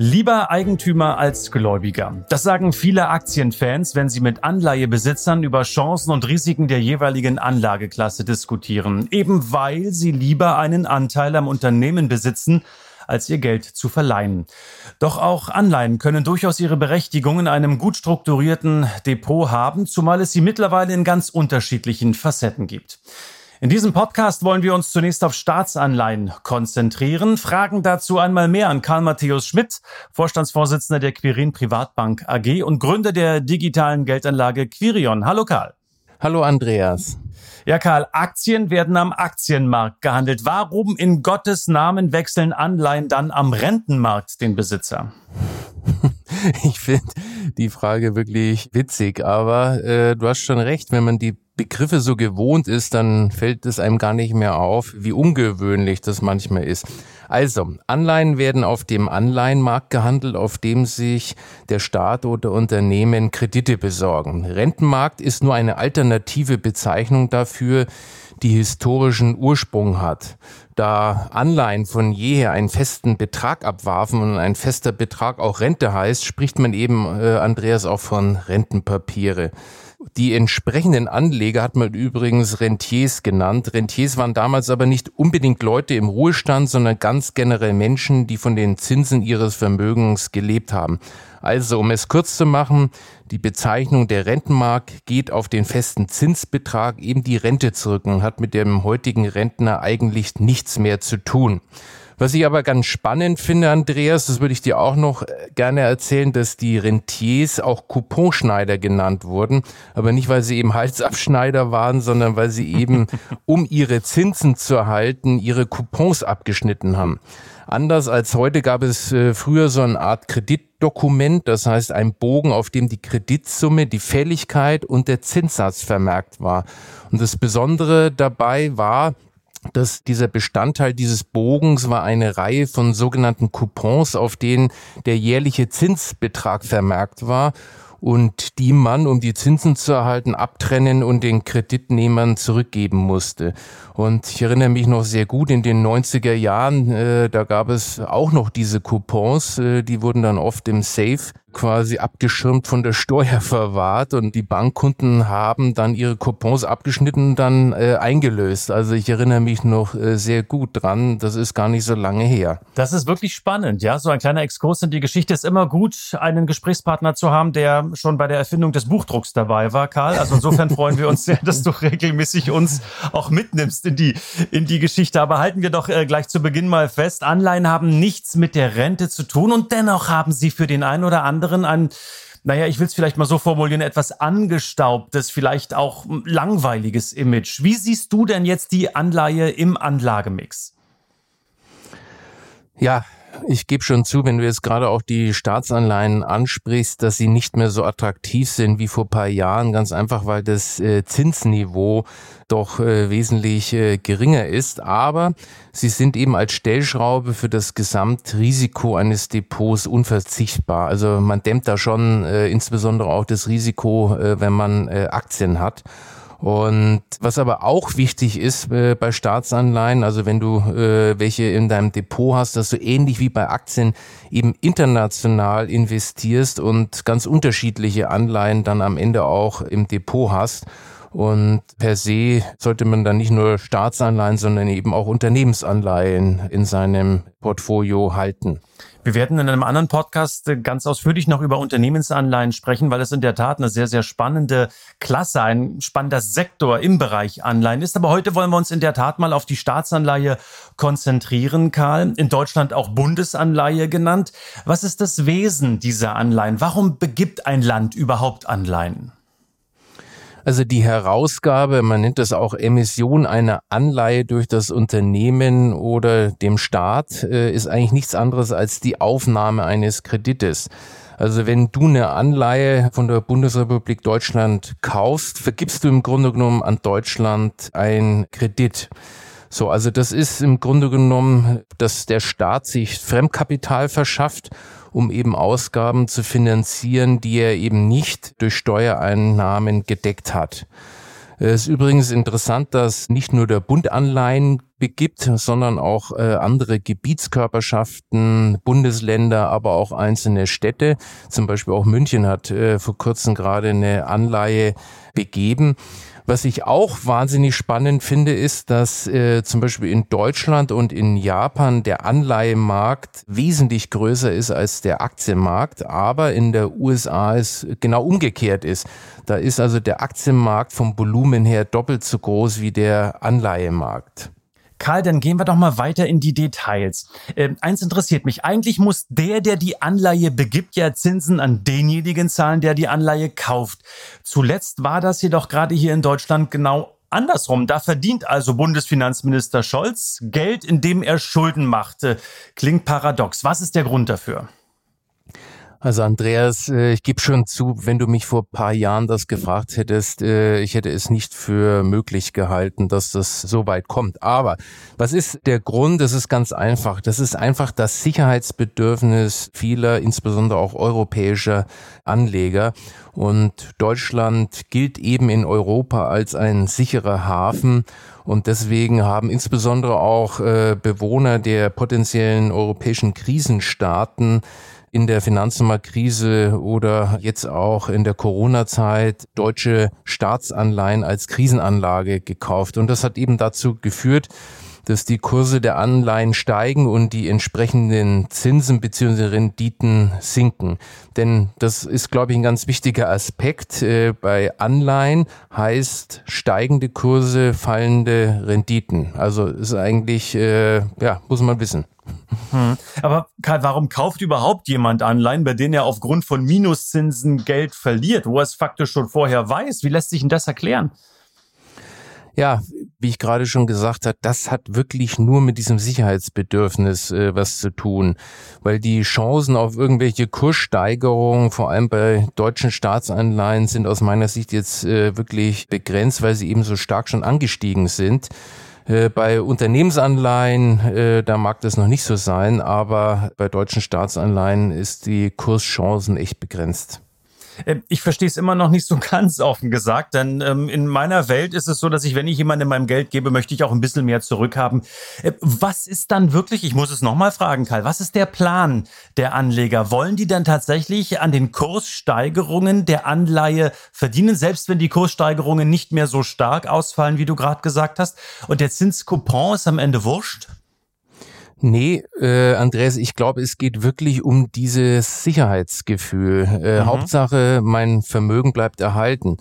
Lieber Eigentümer als Gläubiger. Das sagen viele Aktienfans, wenn sie mit Anleihebesitzern über Chancen und Risiken der jeweiligen Anlageklasse diskutieren. Eben weil sie lieber einen Anteil am Unternehmen besitzen, als ihr Geld zu verleihen. Doch auch Anleihen können durchaus ihre Berechtigung in einem gut strukturierten Depot haben, zumal es sie mittlerweile in ganz unterschiedlichen Facetten gibt. In diesem Podcast wollen wir uns zunächst auf Staatsanleihen konzentrieren, fragen dazu einmal mehr an Karl Matthäus Schmidt, Vorstandsvorsitzender der Quirin Privatbank AG und Gründer der digitalen Geldanlage Quirion. Hallo Karl. Hallo Andreas. Ja, Karl, Aktien werden am Aktienmarkt gehandelt. Warum in Gottes Namen wechseln Anleihen dann am Rentenmarkt den Besitzer? Ich finde die Frage wirklich witzig, aber äh, du hast schon recht, wenn man die Begriffe so gewohnt ist, dann fällt es einem gar nicht mehr auf, wie ungewöhnlich das manchmal ist. Also, Anleihen werden auf dem Anleihenmarkt gehandelt, auf dem sich der Staat oder Unternehmen Kredite besorgen. Rentenmarkt ist nur eine alternative Bezeichnung dafür, die historischen Ursprung hat. Da Anleihen von jeher einen festen Betrag abwarfen und ein fester Betrag auch Rente heißt, spricht man eben, äh, Andreas, auch von Rentenpapiere. Die entsprechenden Anleger hat man übrigens Rentiers genannt. Rentiers waren damals aber nicht unbedingt Leute im Ruhestand, sondern ganz generell Menschen, die von den Zinsen ihres Vermögens gelebt haben. Also, um es kurz zu machen, die Bezeichnung der Rentenmark geht auf den festen Zinsbetrag, eben die Rente zurück und hat mit dem heutigen Rentner eigentlich nichts mehr zu tun. Was ich aber ganz spannend finde, Andreas, das würde ich dir auch noch äh, gerne erzählen, dass die Rentiers auch Couponschneider genannt wurden, aber nicht, weil sie eben Halsabschneider waren, sondern weil sie eben, um ihre Zinsen zu erhalten, ihre Coupons abgeschnitten haben. Anders als heute gab es äh, früher so eine Art Kreditdokument, das heißt ein Bogen, auf dem die Kreditsumme, die Fälligkeit und der Zinssatz vermerkt war. Und das Besondere dabei war, dass dieser Bestandteil dieses Bogens war eine Reihe von sogenannten Coupons, auf denen der jährliche Zinsbetrag vermerkt war und die man, um die Zinsen zu erhalten, abtrennen und den Kreditnehmern zurückgeben musste. Und ich erinnere mich noch sehr gut, in den 90er Jahren, äh, da gab es auch noch diese Coupons, äh, die wurden dann oft im Safe quasi abgeschirmt von der Steuer verwahrt und die Bankkunden haben dann ihre Coupons abgeschnitten und dann äh, eingelöst. Also ich erinnere mich noch äh, sehr gut dran, das ist gar nicht so lange her. Das ist wirklich spannend, ja, so ein kleiner Exkurs in die Geschichte ist immer gut, einen Gesprächspartner zu haben, der schon bei der Erfindung des Buchdrucks dabei war, Karl. Also insofern freuen wir uns sehr, dass du regelmäßig uns auch mitnimmst in die, in die Geschichte. Aber halten wir doch äh, gleich zu Beginn mal fest, Anleihen haben nichts mit der Rente zu tun und dennoch haben sie für den einen oder anderen ein naja, ich will es vielleicht mal so formulieren, etwas angestaubtes, vielleicht auch langweiliges Image. Wie siehst du denn jetzt die Anleihe im Anlagemix? Ja, ich gebe schon zu, wenn du jetzt gerade auch die Staatsanleihen ansprichst, dass sie nicht mehr so attraktiv sind wie vor paar Jahren, ganz einfach, weil das äh, Zinsniveau doch äh, wesentlich äh, geringer ist. Aber sie sind eben als Stellschraube für das Gesamtrisiko eines Depots unverzichtbar. Also man dämmt da schon insbesondere auch das Risiko, wenn man Aktien hat. Und was aber auch wichtig ist äh, bei Staatsanleihen, also wenn du äh, welche in deinem Depot hast, dass du ähnlich wie bei Aktien eben international investierst und ganz unterschiedliche Anleihen dann am Ende auch im Depot hast. Und per se sollte man dann nicht nur Staatsanleihen, sondern eben auch Unternehmensanleihen in seinem Portfolio halten. Wir werden in einem anderen Podcast ganz ausführlich noch über Unternehmensanleihen sprechen, weil es in der Tat eine sehr, sehr spannende Klasse, ein spannender Sektor im Bereich Anleihen ist. Aber heute wollen wir uns in der Tat mal auf die Staatsanleihe konzentrieren, Karl. In Deutschland auch Bundesanleihe genannt. Was ist das Wesen dieser Anleihen? Warum begibt ein Land überhaupt Anleihen? Also die Herausgabe, man nennt das auch Emission einer Anleihe durch das Unternehmen oder dem Staat, äh, ist eigentlich nichts anderes als die Aufnahme eines Kredites. Also wenn du eine Anleihe von der Bundesrepublik Deutschland kaufst, vergibst du im Grunde genommen an Deutschland einen Kredit. So, also das ist im Grunde genommen, dass der Staat sich Fremdkapital verschafft, um eben Ausgaben zu finanzieren, die er eben nicht durch Steuereinnahmen gedeckt hat. Es ist übrigens interessant, dass nicht nur der Bund Anleihen begibt, sondern auch äh, andere Gebietskörperschaften, Bundesländer, aber auch einzelne Städte. Zum Beispiel auch München hat äh, vor kurzem gerade eine Anleihe begeben. Was ich auch wahnsinnig spannend finde, ist, dass äh, zum Beispiel in Deutschland und in Japan der Anleihemarkt wesentlich größer ist als der Aktienmarkt, aber in der USA es genau umgekehrt ist. Da ist also der Aktienmarkt vom Volumen her doppelt so groß wie der Anleihemarkt. Karl, dann gehen wir doch mal weiter in die Details. Äh, eins interessiert mich. Eigentlich muss der, der die Anleihe begibt, ja Zinsen an denjenigen zahlen, der die Anleihe kauft. Zuletzt war das jedoch gerade hier in Deutschland genau andersrum. Da verdient also Bundesfinanzminister Scholz Geld, indem er Schulden machte. Klingt paradox. Was ist der Grund dafür? Also Andreas, äh, ich gebe schon zu, wenn du mich vor paar Jahren das gefragt hättest, äh, ich hätte es nicht für möglich gehalten, dass das so weit kommt. Aber was ist der Grund? Das ist ganz einfach. Das ist einfach das Sicherheitsbedürfnis vieler, insbesondere auch europäischer Anleger. Und Deutschland gilt eben in Europa als ein sicherer Hafen. Und deswegen haben insbesondere auch äh, Bewohner der potenziellen europäischen Krisenstaaten in der Finanznummerkrise oder jetzt auch in der Corona-Zeit deutsche Staatsanleihen als Krisenanlage gekauft. Und das hat eben dazu geführt, dass die Kurse der Anleihen steigen und die entsprechenden Zinsen bzw. Renditen sinken. Denn das ist, glaube ich, ein ganz wichtiger Aspekt. Äh, bei Anleihen heißt steigende Kurse, fallende Renditen. Also ist eigentlich, äh, ja, muss man wissen. Hm. Aber Karl, warum kauft überhaupt jemand Anleihen, bei denen er aufgrund von Minuszinsen Geld verliert, wo er es faktisch schon vorher weiß? Wie lässt sich denn das erklären? Ja, wie ich gerade schon gesagt habe, das hat wirklich nur mit diesem Sicherheitsbedürfnis äh, was zu tun, weil die Chancen auf irgendwelche Kurssteigerungen, vor allem bei deutschen Staatsanleihen, sind aus meiner Sicht jetzt äh, wirklich begrenzt, weil sie eben so stark schon angestiegen sind. Äh, bei Unternehmensanleihen, äh, da mag das noch nicht so sein, aber bei deutschen Staatsanleihen ist die Kurschancen echt begrenzt. Äh, ich verstehe es immer noch nicht so ganz offen gesagt, denn ähm, in meiner Welt ist es so, dass ich, wenn ich jemandem mein Geld gebe, möchte ich auch ein bisschen mehr zurückhaben. Äh, was ist dann wirklich, ich muss es nochmal fragen, Karl, was ist der Plan der Anleger? Wollen die dann tatsächlich an den Kurssteigerungen der Anleihe verdienen, selbst wenn die Kurssteigerungen nicht mehr so stark ausfallen, wie du gerade gesagt hast? Und der Zinskupon ist am Ende wurscht? Nee, äh, Andreas, ich glaube, es geht wirklich um dieses Sicherheitsgefühl. Äh, mhm. Hauptsache, mein Vermögen bleibt erhalten.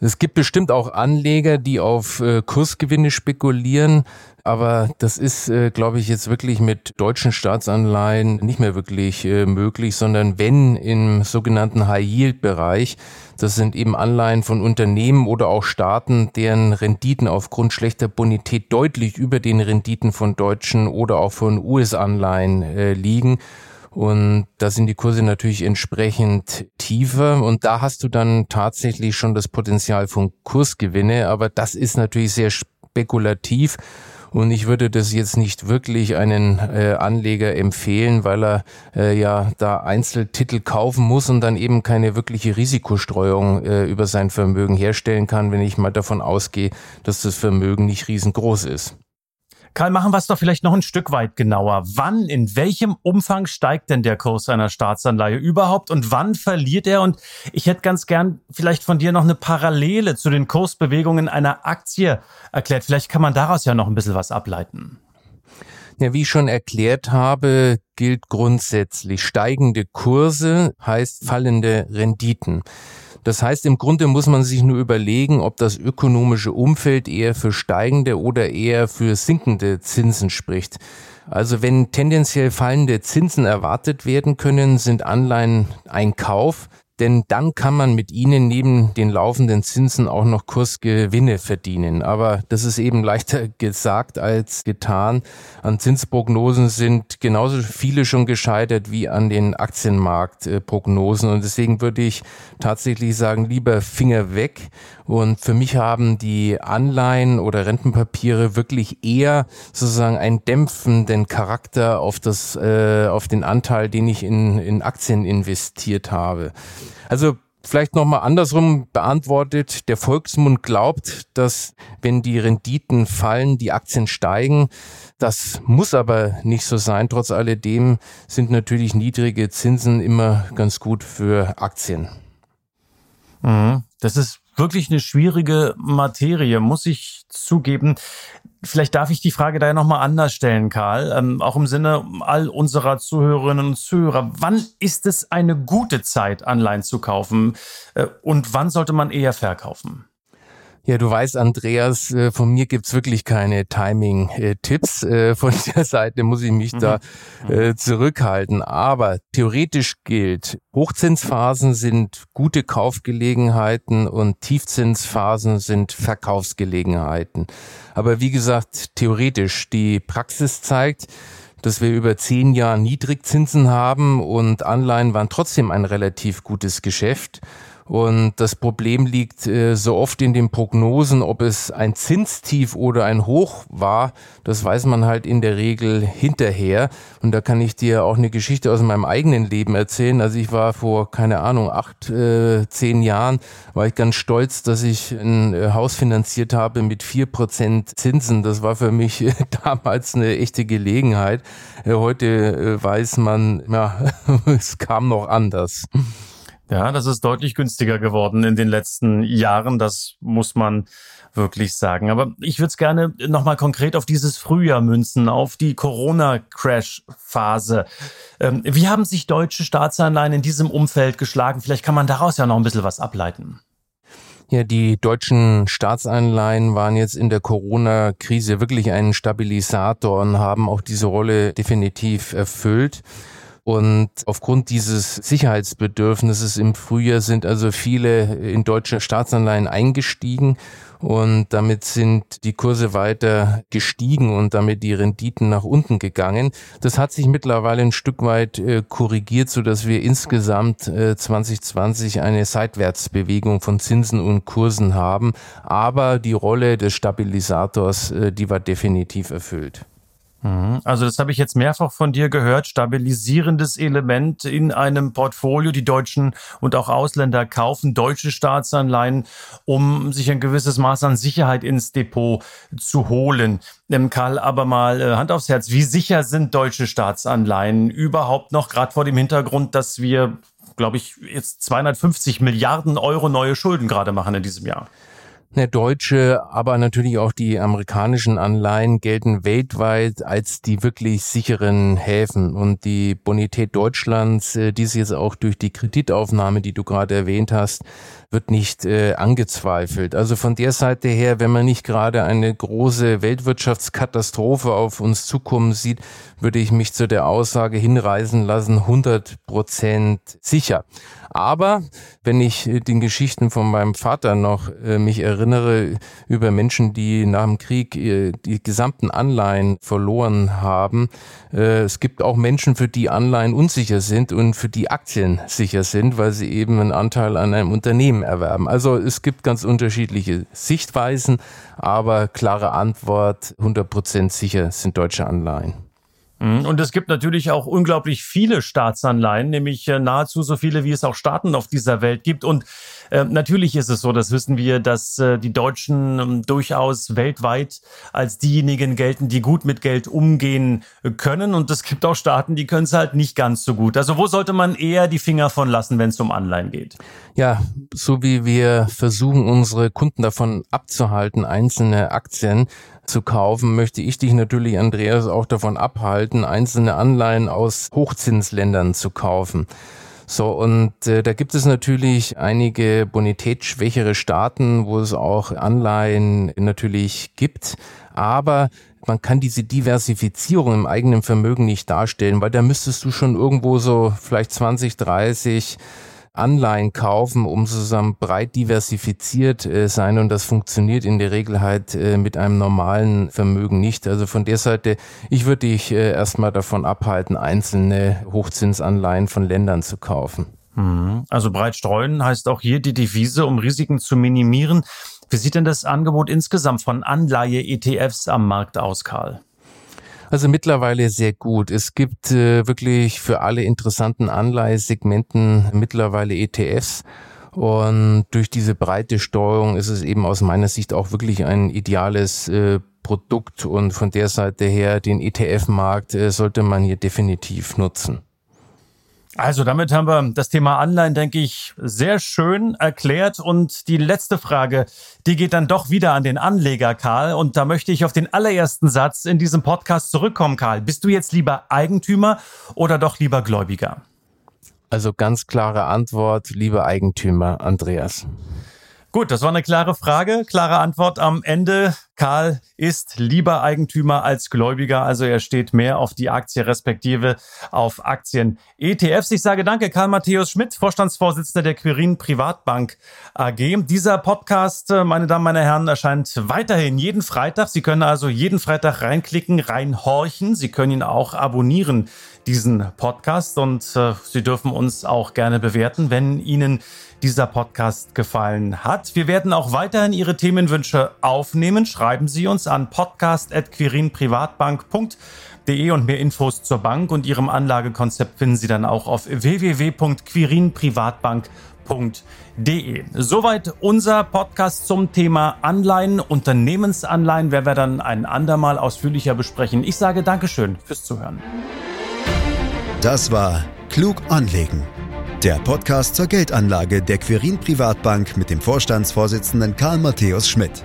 Es gibt bestimmt auch Anleger, die auf äh, Kursgewinne spekulieren, aber das ist, äh, glaube ich, jetzt wirklich mit deutschen Staatsanleihen nicht mehr wirklich äh, möglich, sondern wenn im sogenannten High-Yield-Bereich, das sind eben Anleihen von Unternehmen oder auch Staaten, deren Renditen aufgrund schlechter Bonität deutlich über den Renditen von deutschen oder auch von US-Anleihen liegen. Und da sind die Kurse natürlich entsprechend tiefer und da hast du dann tatsächlich schon das Potenzial von Kursgewinne, aber das ist natürlich sehr spekulativ. Und ich würde das jetzt nicht wirklich einen äh, Anleger empfehlen, weil er äh, ja da Einzeltitel kaufen muss und dann eben keine wirkliche Risikostreuung äh, über sein Vermögen herstellen kann, wenn ich mal davon ausgehe, dass das Vermögen nicht riesengroß ist. Karl, machen wir es doch vielleicht noch ein Stück weit genauer. Wann, in welchem Umfang steigt denn der Kurs einer Staatsanleihe überhaupt und wann verliert er? Und ich hätte ganz gern vielleicht von dir noch eine Parallele zu den Kursbewegungen einer Aktie erklärt. Vielleicht kann man daraus ja noch ein bisschen was ableiten. Ja, wie ich schon erklärt habe, gilt grundsätzlich steigende Kurse heißt fallende Renditen. Das heißt, im Grunde muss man sich nur überlegen, ob das ökonomische Umfeld eher für steigende oder eher für sinkende Zinsen spricht. Also wenn tendenziell fallende Zinsen erwartet werden können, sind Anleihen ein Kauf. Denn dann kann man mit ihnen neben den laufenden Zinsen auch noch Kursgewinne verdienen. Aber das ist eben leichter gesagt als getan. An Zinsprognosen sind genauso viele schon gescheitert wie an den Aktienmarktprognosen. Und deswegen würde ich tatsächlich sagen, lieber Finger weg. Und für mich haben die Anleihen oder Rentenpapiere wirklich eher sozusagen einen dämpfenden Charakter auf das, äh, auf den Anteil, den ich in, in Aktien investiert habe. Also Vielleicht nochmal andersrum beantwortet. Der Volksmund glaubt, dass wenn die Renditen fallen, die Aktien steigen. Das muss aber nicht so sein. Trotz alledem sind natürlich niedrige Zinsen immer ganz gut für Aktien. Mhm. Das ist wirklich eine schwierige Materie, muss ich zugeben. Vielleicht darf ich die Frage daher nochmal anders stellen, Karl, ähm, auch im Sinne all unserer Zuhörerinnen und Zuhörer. Wann ist es eine gute Zeit, Anleihen zu kaufen äh, und wann sollte man eher verkaufen? Ja, du weißt, Andreas, äh, von mir gibt's wirklich keine Timing-Tipps. Äh, von der Seite muss ich mich mhm. da äh, zurückhalten. Aber theoretisch gilt, Hochzinsphasen sind gute Kaufgelegenheiten und Tiefzinsphasen sind Verkaufsgelegenheiten. Aber wie gesagt, theoretisch, die Praxis zeigt, dass wir über zehn Jahre Niedrigzinsen haben und Anleihen waren trotzdem ein relativ gutes Geschäft. Und das Problem liegt äh, so oft in den Prognosen, ob es ein Zinstief oder ein Hoch war. Das weiß man halt in der Regel hinterher. Und da kann ich dir auch eine Geschichte aus meinem eigenen Leben erzählen. Also ich war vor, keine Ahnung, acht, äh, zehn Jahren, war ich ganz stolz, dass ich ein äh, Haus finanziert habe mit vier Prozent Zinsen. Das war für mich äh, damals eine echte Gelegenheit. Äh, heute weiß man, ja, es kam noch anders. Ja, das ist deutlich günstiger geworden in den letzten Jahren. Das muss man wirklich sagen. Aber ich würde es gerne nochmal konkret auf dieses Frühjahr münzen, auf die Corona-Crash-Phase. Ähm, wie haben sich deutsche Staatsanleihen in diesem Umfeld geschlagen? Vielleicht kann man daraus ja noch ein bisschen was ableiten. Ja, die deutschen Staatsanleihen waren jetzt in der Corona-Krise wirklich ein Stabilisator und haben auch diese Rolle definitiv erfüllt. Und aufgrund dieses Sicherheitsbedürfnisses im Frühjahr sind also viele in deutsche Staatsanleihen eingestiegen und damit sind die Kurse weiter gestiegen und damit die Renditen nach unten gegangen. Das hat sich mittlerweile ein Stück weit äh, korrigiert, so dass wir insgesamt äh, 2020 eine Seitwärtsbewegung von Zinsen und Kursen haben. Aber die Rolle des Stabilisators, äh, die war definitiv erfüllt. Mhm. Also das habe ich jetzt mehrfach von dir gehört, stabilisierendes Element in einem Portfolio. Die Deutschen und auch Ausländer kaufen deutsche Staatsanleihen, um sich ein gewisses Maß an Sicherheit ins Depot zu holen. Ähm, Karl, aber mal äh, Hand aufs Herz, wie sicher sind deutsche Staatsanleihen überhaupt noch, gerade vor dem Hintergrund, dass wir, glaube ich, jetzt 250 Milliarden Euro neue Schulden gerade machen in diesem Jahr? Ne, deutsche, aber natürlich auch die amerikanischen Anleihen gelten weltweit als die wirklich sicheren Häfen. Und die Bonität Deutschlands, äh, die ist jetzt auch durch die Kreditaufnahme, die du gerade erwähnt hast, wird nicht äh, angezweifelt. Also von der Seite her, wenn man nicht gerade eine große Weltwirtschaftskatastrophe auf uns zukommen sieht, würde ich mich zu der Aussage hinreisen lassen, 100 Prozent sicher. Aber wenn ich äh, den Geschichten von meinem Vater noch äh, mich erinnere über Menschen, die nach dem Krieg äh, die gesamten Anleihen verloren haben, äh, es gibt auch Menschen, für die Anleihen unsicher sind und für die Aktien sicher sind, weil sie eben einen Anteil an einem Unternehmen erwerben. Also es gibt ganz unterschiedliche Sichtweisen, aber klare Antwort, 100 Prozent sicher sind deutsche Anleihen. Mhm. Und es gibt natürlich auch unglaublich viele Staatsanleihen, nämlich äh, nahezu so viele, wie es auch Staaten auf dieser Welt gibt. Und äh, natürlich ist es so, das wissen wir, dass äh, die Deutschen äh, durchaus weltweit als diejenigen gelten, die gut mit Geld umgehen können. Und es gibt auch Staaten, die können es halt nicht ganz so gut. Also wo sollte man eher die Finger von lassen, wenn es um Anleihen geht? Ja, so wie wir versuchen, unsere Kunden davon abzuhalten, einzelne Aktien zu kaufen, möchte ich dich natürlich, Andreas, auch davon abhalten, einzelne Anleihen aus Hochzinsländern zu kaufen. So, und äh, da gibt es natürlich einige bonitätsschwächere Staaten, wo es auch Anleihen natürlich gibt. Aber man kann diese Diversifizierung im eigenen Vermögen nicht darstellen, weil da müsstest du schon irgendwo so vielleicht 20, 30 Anleihen kaufen, umso zusammen breit diversifiziert äh, sein und das funktioniert in der Regel halt äh, mit einem normalen Vermögen nicht. Also von der Seite, ich würde dich äh, erstmal davon abhalten, einzelne Hochzinsanleihen von Ländern zu kaufen. Mhm. Also breit streuen heißt auch hier die Devise, um Risiken zu minimieren. Wie sieht denn das Angebot insgesamt von Anleihe-ETFs am Markt aus, Karl? Also mittlerweile sehr gut. Es gibt äh, wirklich für alle interessanten Anleihesegmenten mittlerweile ETFs. Und durch diese breite Steuerung ist es eben aus meiner Sicht auch wirklich ein ideales äh, Produkt. Und von der Seite her, den ETF-Markt äh, sollte man hier definitiv nutzen. Also damit haben wir das Thema Anleihen, denke ich, sehr schön erklärt. Und die letzte Frage, die geht dann doch wieder an den Anleger, Karl. Und da möchte ich auf den allerersten Satz in diesem Podcast zurückkommen, Karl. Bist du jetzt lieber Eigentümer oder doch lieber Gläubiger? Also ganz klare Antwort, lieber Eigentümer, Andreas. Gut, das war eine klare Frage, klare Antwort am Ende. Karl ist lieber Eigentümer als Gläubiger, also er steht mehr auf die Aktie respektive auf Aktien ETFs. Ich sage danke, Karl Matthäus Schmidt, Vorstandsvorsitzender der Quirin Privatbank AG. Dieser Podcast, meine Damen, meine Herren, erscheint weiterhin jeden Freitag. Sie können also jeden Freitag reinklicken, reinhorchen. Sie können ihn auch abonnieren, diesen Podcast. Und äh, Sie dürfen uns auch gerne bewerten, wenn Ihnen dieser Podcast gefallen hat. Wir werden auch weiterhin Ihre Themenwünsche aufnehmen. Schreiben Sie uns an podcast.quirinprivatbank.de und mehr Infos zur Bank und Ihrem Anlagekonzept finden Sie dann auch auf www.quirinprivatbank.de. Soweit unser Podcast zum Thema Anleihen, Unternehmensanleihen, werden wir dann ein andermal ausführlicher besprechen. Ich sage Dankeschön fürs Zuhören. Das war Klug anlegen der Podcast zur Geldanlage der Quirin Privatbank mit dem Vorstandsvorsitzenden Karl Matthäus Schmidt.